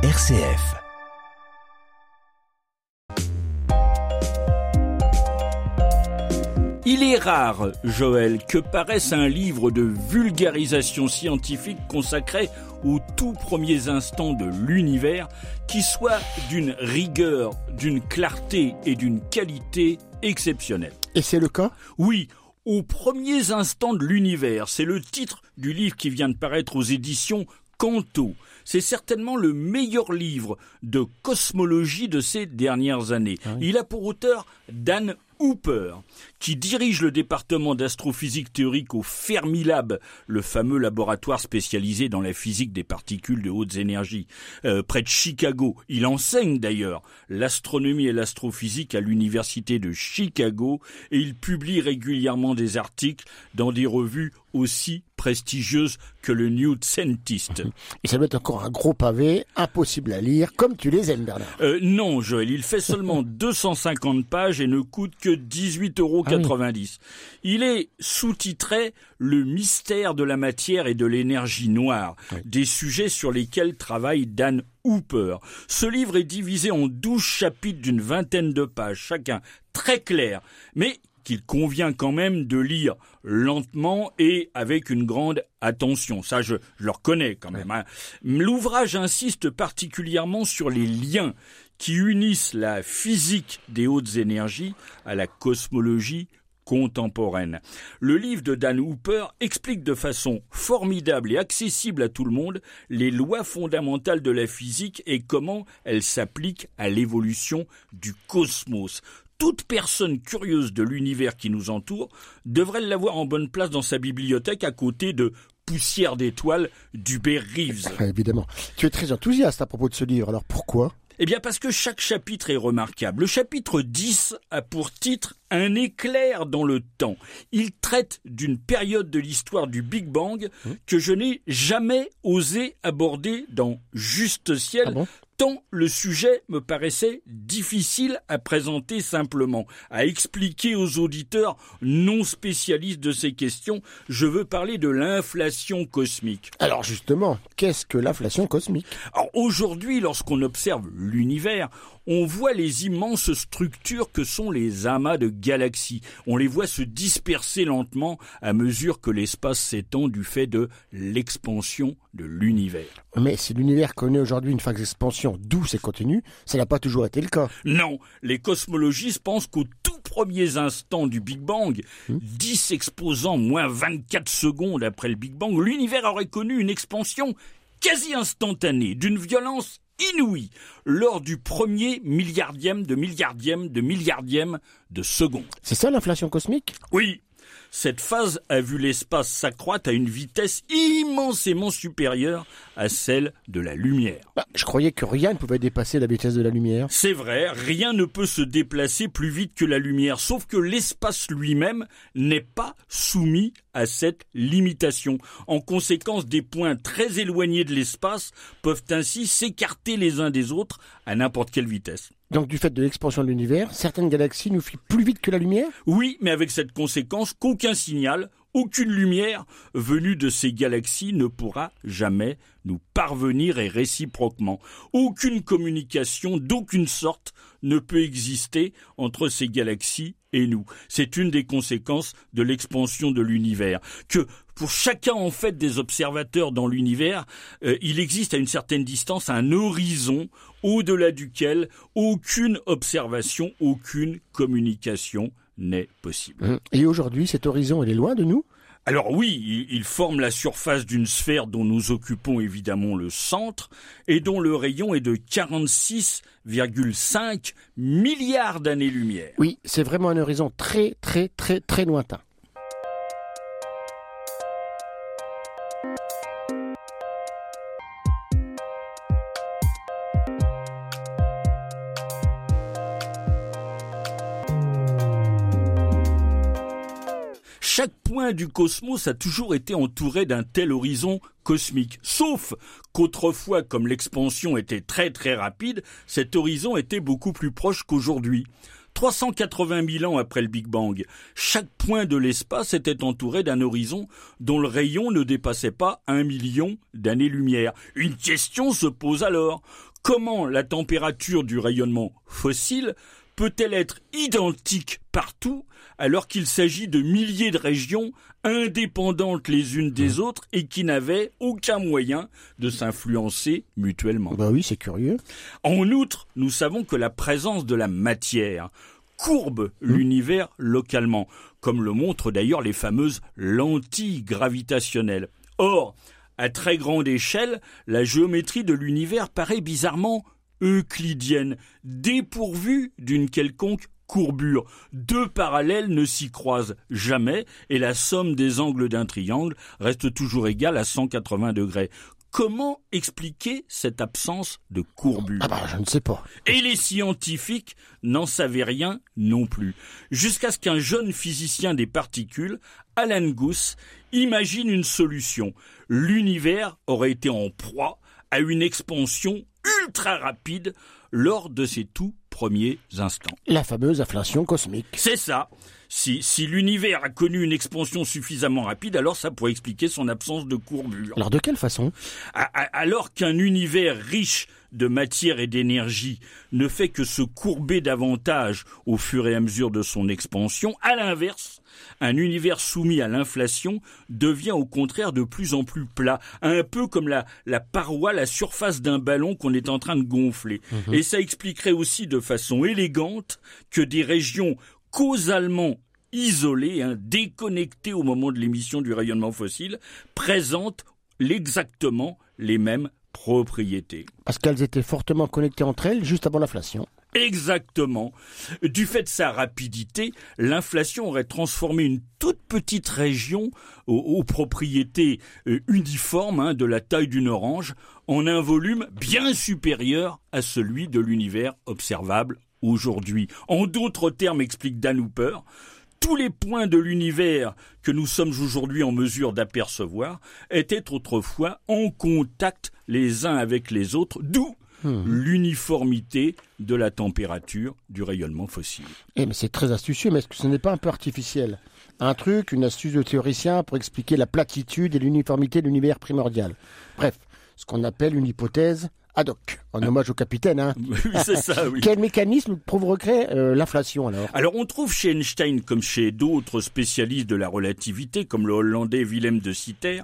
RCF. Il est rare, Joël, que paraisse un livre de vulgarisation scientifique consacré aux tout premiers instants de l'univers qui soit d'une rigueur, d'une clarté et d'une qualité exceptionnelle. Et c'est le cas? Oui, aux premiers instants de l'univers, c'est le titre du livre qui vient de paraître aux éditions Canto. C'est certainement le meilleur livre de cosmologie de ces dernières années. Il a pour auteur Dan Hooper, qui dirige le département d'astrophysique théorique au Fermilab, le fameux laboratoire spécialisé dans la physique des particules de hautes énergies, euh, près de Chicago. Il enseigne d'ailleurs l'astronomie et l'astrophysique à l'université de Chicago et il publie régulièrement des articles dans des revues aussi prestigieuses que le New Scientist. Et ça doit être encore un gros pavé, impossible à lire, comme tu les aimes, Bernard. Euh, non, Joël, il fait seulement 250 pages et ne coûte que 18,90 euros. Il est sous-titré Le mystère de la matière et de l'énergie noire, des sujets sur lesquels travaille Dan Hooper. Ce livre est divisé en 12 chapitres d'une vingtaine de pages, chacun très clair, mais qu'il convient quand même de lire lentement et avec une grande attention. Ça, je, le reconnais quand même. hein. L'ouvrage insiste particulièrement sur les liens qui unissent la physique des hautes énergies à la cosmologie contemporaine. Le livre de Dan Hooper explique de façon formidable et accessible à tout le monde les lois fondamentales de la physique et comment elles s'appliquent à l'évolution du cosmos toute personne curieuse de l'univers qui nous entoure devrait l'avoir en bonne place dans sa bibliothèque à côté de Poussière d'étoiles d'Hubert Reeves. Évidemment. Tu es très enthousiaste à propos de ce livre, alors pourquoi? Eh bien parce que chaque chapitre est remarquable. Le chapitre 10 a pour titre Un éclair dans le temps. Il traite d'une période de l'histoire du Big Bang que je n'ai jamais osé aborder dans Juste Ciel, Ah bon? tant le sujet me paraissait difficile à présenter simplement, à expliquer aux auditeurs non spécialistes de ces questions. Je veux parler de l'inflation cosmique. Alors justement, qu'est-ce que l'inflation cosmique? Alors aujourd'hui, lorsqu'on observe l'univers, on voit les immenses structures que sont les amas de galaxies. On les voit se disperser lentement à mesure que l'espace s'étend du fait de l'expansion de l'univers. Mais si l'univers connaît aujourd'hui une phase d'expansion douce et continue, ça n'a pas toujours été le cas. Non, les cosmologistes pensent qu'aux tout premiers instants du Big Bang, 10 exposants moins 24 secondes après le Big Bang, l'univers aurait connu une expansion quasi instantanée, d'une violence inouïe, lors du premier milliardième de milliardième de milliardième de seconde. C'est ça l'inflation cosmique? Oui, cette phase a vu l'espace s'accroître à une vitesse immensément supérieure à celle de la lumière. bah, Je croyais que rien ne pouvait dépasser la vitesse de la lumière. C'est vrai, rien ne peut se déplacer plus vite que la lumière, sauf que l'espace lui-même n'est pas soumis à cette limitation. En conséquence, des points très éloignés de l'espace peuvent ainsi s'écarter les uns des autres à n'importe quelle vitesse. Donc du fait de l'expansion de l'univers, certaines galaxies nous fuient plus vite que la lumière? Oui, mais avec cette conséquence qu'aucun signal, aucune lumière venue de ces galaxies ne pourra jamais nous parvenir et réciproquement. Aucune communication d'aucune sorte ne peut exister entre ces galaxies et nous. C'est une des conséquences de l'expansion de l'univers. Que pour chacun en fait des observateurs dans l'univers, euh, il existe à une certaine distance un horizon au-delà duquel aucune observation, aucune communication n'est possible. Et aujourd'hui, cet horizon, il est loin de nous? Alors oui, il, il forme la surface d'une sphère dont nous occupons évidemment le centre et dont le rayon est de 46,5 milliards d'années-lumière. Oui, c'est vraiment un horizon très très très très lointain. Chaque point du cosmos a toujours été entouré d'un tel horizon cosmique. Sauf qu'autrefois, comme l'expansion était très très rapide, cet horizon était beaucoup plus proche qu'aujourd'hui. 380 000 ans après le Big Bang, chaque point de l'espace était entouré d'un horizon dont le rayon ne dépassait pas un million d'années-lumière. Une question se pose alors. Comment la température du rayonnement fossile peut-elle être identique partout alors qu'il s'agit de milliers de régions indépendantes les unes des mmh. autres et qui n'avaient aucun moyen de s'influencer mutuellement? Bah oui, c'est curieux. En outre, nous savons que la présence de la matière courbe mmh. l'univers localement, comme le montrent d'ailleurs les fameuses lentilles gravitationnelles. Or, à très grande échelle, la géométrie de l'univers paraît bizarrement euclidienne, dépourvue d'une quelconque courbure. Deux parallèles ne s'y croisent jamais et la somme des angles d'un triangle reste toujours égale à 180 degrés. Comment expliquer cette absence de courbure? Ah bah je ne sais pas. Et les scientifiques n'en savaient rien non plus. Jusqu'à ce qu'un jeune physicien des particules, Alan Guth, imagine une solution. L'univers aurait été en proie à une expansion ultra rapide lors de ses tout premiers instants. La fameuse inflation cosmique. C'est ça. Si, si l'univers a connu une expansion suffisamment rapide, alors ça pourrait expliquer son absence de courbure. Alors de quelle façon? Alors qu'un univers riche de matière et d'énergie ne fait que se courber davantage au fur et à mesure de son expansion, à l'inverse, un univers soumis à l'inflation devient au contraire de plus en plus plat, un peu comme la, la paroi, la surface d'un ballon qu'on est en train de gonfler. Mhm. Et ça expliquerait aussi de façon élégante que des régions causalement isolées, hein, déconnectées au moment de l'émission du rayonnement fossile, présentent exactement les mêmes propriétés. Parce qu'elles étaient fortement connectées entre elles juste avant l'inflation. Exactement. Du fait de sa rapidité, l'inflation aurait transformé une toute petite région aux, propriétés euh, uniformes hein, de la taille d'une orange en un volume bien supérieur à celui de l'univers observable aujourd'hui. En d'autres termes, explique Dan Hooper, tous les points de l'univers que nous sommes aujourd'hui en mesure d'apercevoir étaient autrefois en contact les uns avec les autres, d'où hmm. l'uniformité de la température du rayonnement fossile. Eh mais c'est très astucieux, mais est-ce que ce n'est pas un peu artificiel? Un truc, une astuce de théoricien pour expliquer la platitude et l'uniformité de l'univers primordial. Bref, ce qu'on appelle une hypothèse ad hoc, en hommage au capitaine. Hein. Oui, c'est ça, oui. Quel mécanisme provoquerait euh, l'inflation alors? Alors on trouve chez Einstein, comme chez d'autres spécialistes de la relativité, comme le Hollandais Willem de Sitter,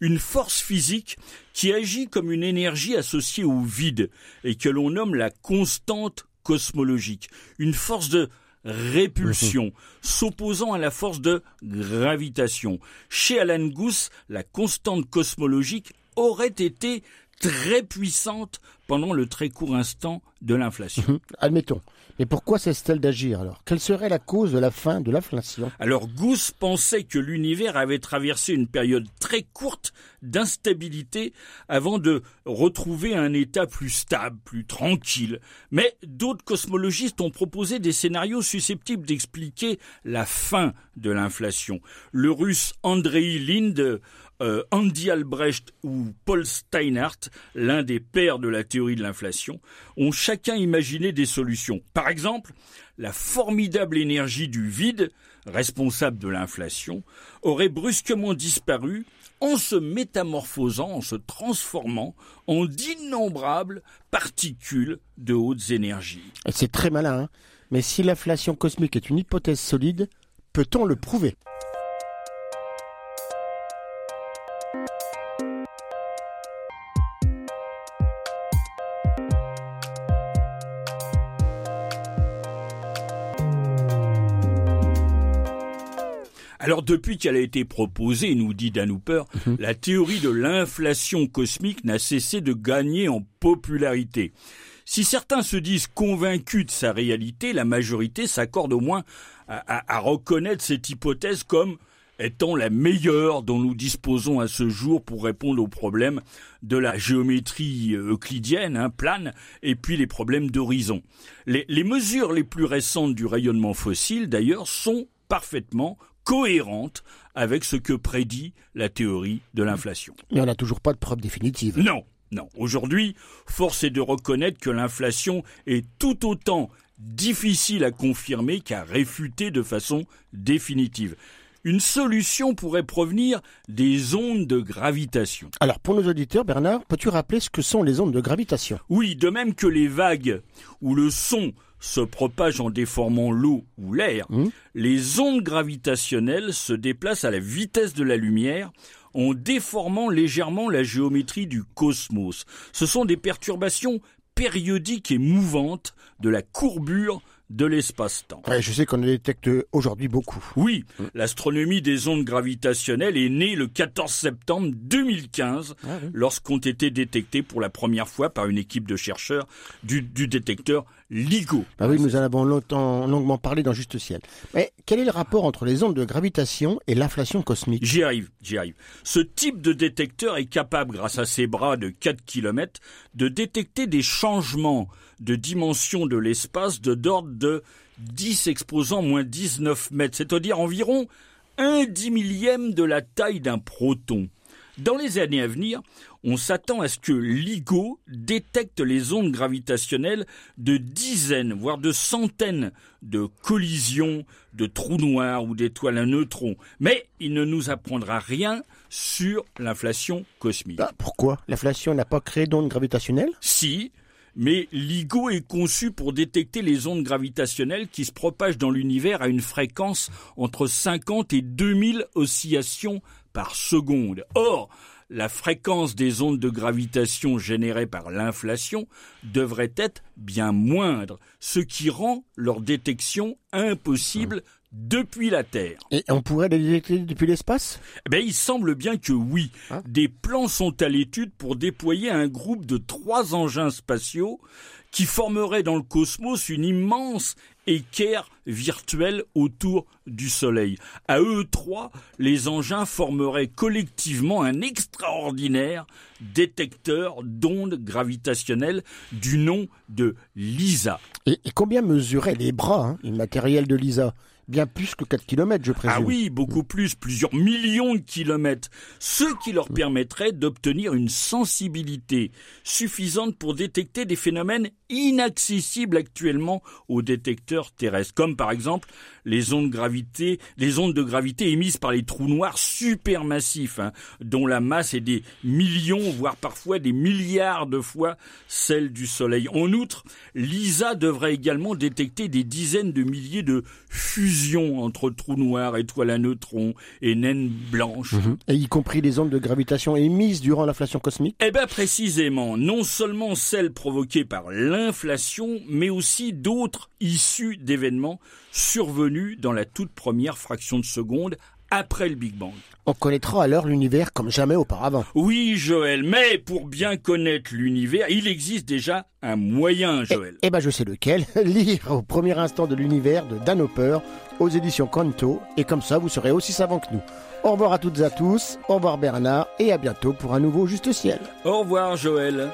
une force physique qui agit comme une énergie associée au vide et que l'on nomme la constante cosmologique. Une force de répulsion, mhm. s'opposant à la force de gravitation. Chez Alan Guth, la constante cosmologique aurait été très puissante pendant le très court instant de l'inflation. Mhm. Admettons. Mais pourquoi cesse-t-elle d'agir alors? Quelle serait la cause de la fin de l'inflation? Alors Gauss pensait que l'univers avait traversé une période très courte d'instabilité avant de retrouver un état plus stable, plus tranquille. Mais d'autres cosmologistes ont proposé des scénarios susceptibles d'expliquer la fin de l'inflation. Le russe Andrei Lind euh, Andy Albrecht ou Paul Steinhardt, l'un des pères de la théorie de l'inflation, ont chacun imaginé des solutions. Par exemple, la formidable énergie du vide, responsable de l'inflation, aurait brusquement disparu en se métamorphosant, en se transformant en d'innombrables particules de hautes énergies. C'est très malin, hein mais si l'inflation cosmique est une hypothèse solide, peut-on le prouver? Alors depuis qu'elle a été proposée, nous dit Dan Hooper, mhm. la théorie de l'inflation cosmique n'a cessé de gagner en popularité. Si certains se disent convaincus de sa réalité, la majorité s'accorde au moins à, reconnaître cette hypothèse comme étant la meilleure dont nous disposons à ce jour pour répondre aux problèmes de la géométrie euclidienne, hein, plane, et puis les problèmes d'horizon. Les, les mesures les plus récentes du rayonnement fossile, d'ailleurs, sont parfaitement cohérente avec ce que prédit la théorie de l'inflation. Mais on n'a toujours pas de preuve définitive. Non, non. Aujourd'hui, force est de reconnaître que l'inflation est tout autant difficile à confirmer qu'à réfuter de façon définitive. Une solution pourrait provenir des ondes de gravitation. Alors, pour nos auditeurs, Bernard, peux-tu rappeler ce que sont les ondes de gravitation? Oui, de même que les vagues où le son se propage en déformant l'eau ou l'air, mmh. les ondes gravitationnelles se déplacent à la vitesse de la lumière en déformant légèrement la géométrie du cosmos. Ce sont des perturbations périodiques et mouvantes de la courbure de l'espace-temps. je sais qu'on détecte aujourd'hui beaucoup. Oui, l'astronomie des ondes gravitationnelles est née le 14 septembre 2015, ah lorsqu'ont été détectées pour la première fois par une équipe de chercheurs du, détecteur LIGO. Ah oui, nous en avons longtemps, longuement parlé dans Juste Ciel. Mais quel est le rapport entre les ondes de gravitation et l'inflation cosmique? J'y arrive, j'y arrive. Ce type de détecteur est capable, grâce à ses bras de 4 km, de détecter des changements de dimension de l'espace de d'ordre de 10 exposants moins 19 mètres, c'est-à-dire environ un dix millième de la taille d'un proton. Dans les années à venir, on s'attend à ce que LIGO détecte les ondes gravitationnelles de dizaines, voire de centaines de collisions, de trous noirs ou d'étoiles à neutrons. Mais il ne nous apprendra rien sur l'inflation cosmique. Bah, pourquoi? L'inflation n'a pas créé d'ondes gravitationnelles? Si, mais LIGO est conçu pour détecter les ondes gravitationnelles qui se propagent dans l'univers à une fréquence entre 50 et 2000 oscillations par seconde. Or, la fréquence des ondes de gravitation générées par l'inflation devrait être bien moindre, ce qui rend leur détection impossible depuis la Terre. Et on pourrait les détecter depuis l'espace? Eh ben, Il semble bien que oui. Ah. Des plans sont à l'étude pour déployer un groupe de trois engins spatiaux qui formeraient dans le cosmos une immense équerre virtuelle autour du Soleil. À eux trois, les engins formeraient collectivement un extraordinaire détecteur d'ondes gravitationnelles du nom de LISA. Et, combien mesuraient les bras, hein, le matériel de LISA? Bien plus que 4 km, je présume. Ah oui, beaucoup plus, plusieurs millions de kilomètres, ce qui leur permettrait d'obtenir une sensibilité suffisante pour détecter des phénomènes inaccessibles actuellement aux détecteurs terrestres, comme par exemple les ondes, gravité, les ondes de gravité émises par les trous noirs supermassifs, hein, dont la masse est des millions, voire parfois des milliards de fois celle du Soleil. En outre, l'ISA devrait également détecter des dizaines de milliers de fusions entre trous noirs, étoiles à neutrons et naines blanches. Mhm. Et y compris les ondes de gravitation émises durant l'inflation cosmique Eh bien précisément, non seulement celles provoquées par l'inflation, mais aussi d'autres issues d'événements survenus dans la toute première fraction de seconde après le Big Bang. On connaîtra alors l'univers comme jamais auparavant. Oui, Joël, mais pour bien connaître l'univers, il existe déjà un moyen, Joël. Eh, eh ben, je sais lequel. Lire au premier instant de l'univers de Dan Hopper aux éditions Canto, et comme ça, vous serez aussi savant que nous. Au revoir à toutes et à tous, au revoir Bernard, et à bientôt pour un nouveau Juste Ciel. Au revoir, Joël.